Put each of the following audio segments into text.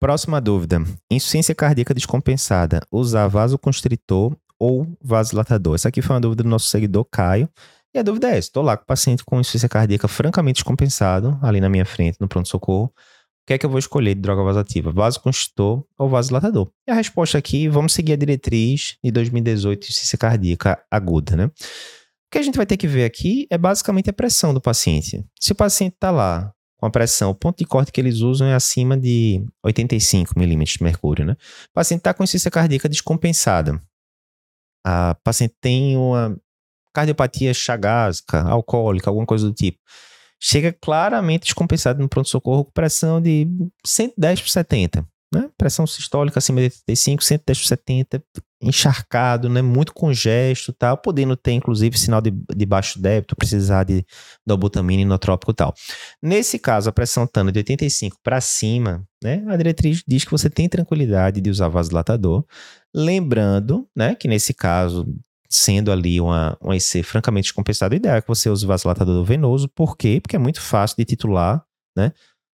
Próxima dúvida. Insuficiência cardíaca descompensada. Usar vasoconstritor ou vasodilatador? Essa aqui foi uma dúvida do nosso seguidor Caio. E a dúvida é essa: estou lá com o paciente com insuficiência cardíaca francamente descompensado, ali na minha frente, no pronto-socorro. O que é que eu vou escolher de droga vasoativa? Vasoconstritor ou vasodilatador? E a resposta aqui, vamos seguir a diretriz de 2018 de insuficiência cardíaca aguda, né? O que a gente vai ter que ver aqui é basicamente a pressão do paciente. Se o paciente está lá com a pressão, o ponto de corte que eles usam é acima de 85 milímetros de mercúrio, né? O paciente está com insuficiência cardíaca descompensada. A paciente tem uma cardiopatia chagásica, alcoólica, alguma coisa do tipo. Chega claramente descompensado no pronto-socorro com pressão de 110 por 70. Né? Pressão sistólica acima de 85, 110 por 70, encharcado, né? muito congesto, tal, podendo ter inclusive sinal de, de baixo débito, precisar de dobutamina inotrópico e tal. Nesse caso, a pressão estando de 85 para cima, né? a diretriz diz que você tem tranquilidade de usar vasodilatador, lembrando né, que nesse caso sendo ali uma, uma IC francamente descompensada, o ideal é que você use vasodilatador venoso. Por quê? Porque é muito fácil de titular, né?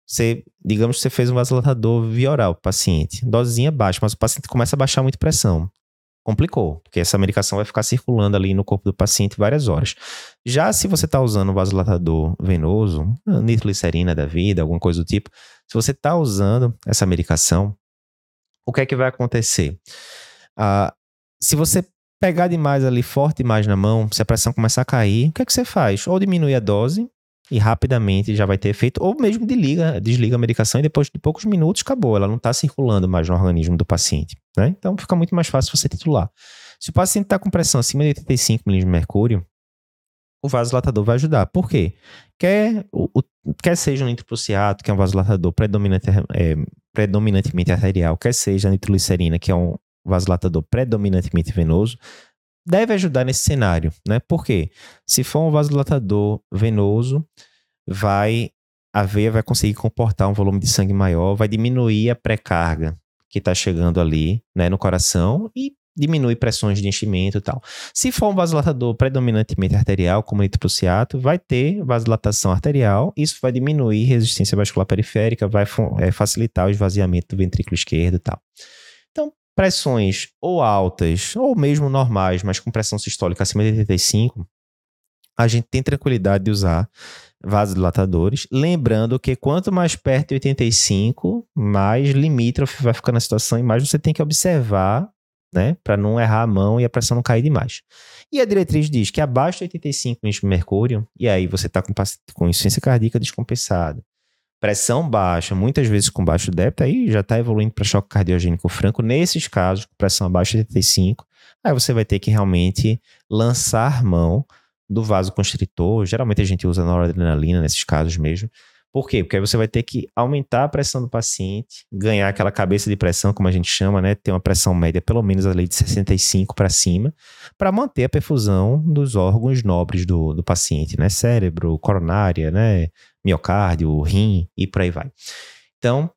Você, digamos que você fez um vasodilatador via oral para o paciente, dosezinha baixa, mas o paciente começa a baixar muito pressão. Complicou, porque essa medicação vai ficar circulando ali no corpo do paciente várias horas. Já se você está usando um vasodilatador venoso, nitroglicerina da vida, alguma coisa do tipo, se você está usando essa medicação, o que é que vai acontecer? Ah, se você pegar demais ali, forte demais na mão, se a pressão começar a cair, o que é que você faz? Ou diminui a dose e rapidamente já vai ter efeito, ou mesmo desliga, desliga a medicação e depois de poucos minutos acabou, ela não está circulando mais no organismo do paciente. Né? Então fica muito mais fácil você titular. Se o paciente está com pressão acima de 85 mg de mercúrio, o vasodilatador vai ajudar. Por quer, o, o, quer seja um nitroprusiato, que é um vasodilatador predominante, é, predominantemente arterial, quer seja a nitroglicerina, que é um vasodilatador predominantemente venoso, deve ajudar nesse cenário, né? Porque se for um vasodilatador venoso, vai a veia vai conseguir comportar um volume de sangue maior, vai diminuir a pré-carga que está chegando ali, né, no coração e diminui pressões de enchimento e tal. Se for um vasodilatador predominantemente arterial, como o nitroprusiato, vai ter vasodilatação arterial, isso vai diminuir resistência vascular periférica, vai é, facilitar o esvaziamento do ventrículo esquerdo e tal pressões ou altas, ou mesmo normais, mas com pressão sistólica acima de 85, a gente tem tranquilidade de usar vasodilatadores. Lembrando que quanto mais perto de 85, mais limítrofe vai ficar na situação e mais você tem que observar, né, para não errar a mão e a pressão não cair demais. E a diretriz diz que abaixo de 85 de mercúrio, e aí você está com, com insuficiência cardíaca descompensada, pressão baixa, muitas vezes com baixo débito, aí já está evoluindo para choque cardiogênico franco. Nesses casos, pressão abaixo de 85, aí você vai ter que realmente lançar mão do vasoconstritor. Geralmente a gente usa noradrenalina nesses casos mesmo. Por quê? Porque aí você vai ter que aumentar a pressão do paciente, ganhar aquela cabeça de pressão, como a gente chama, né? Ter uma pressão média pelo menos ali de 65 para cima, para manter a perfusão dos órgãos nobres do, do paciente, né? Cérebro, coronária, né? miocárdio, rim e por aí vai. Então,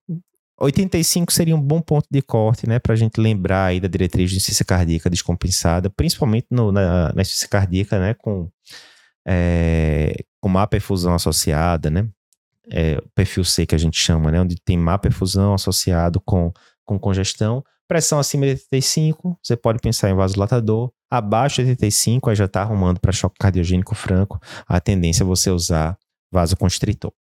85 seria um bom ponto de corte, né, para a gente lembrar aí da diretriz de insuficiência cardíaca descompensada, principalmente no, na, na insuficiência cardíaca, né, com, é, com má perfusão associada, né, é, perfil C que a gente chama, né, onde tem má perfusão associado com, com congestão, pressão acima de 85, você pode pensar em vasodilatador, abaixo de 85, aí já está arrumando para choque cardiogênico franco, a tendência é você usar vasoconstritor.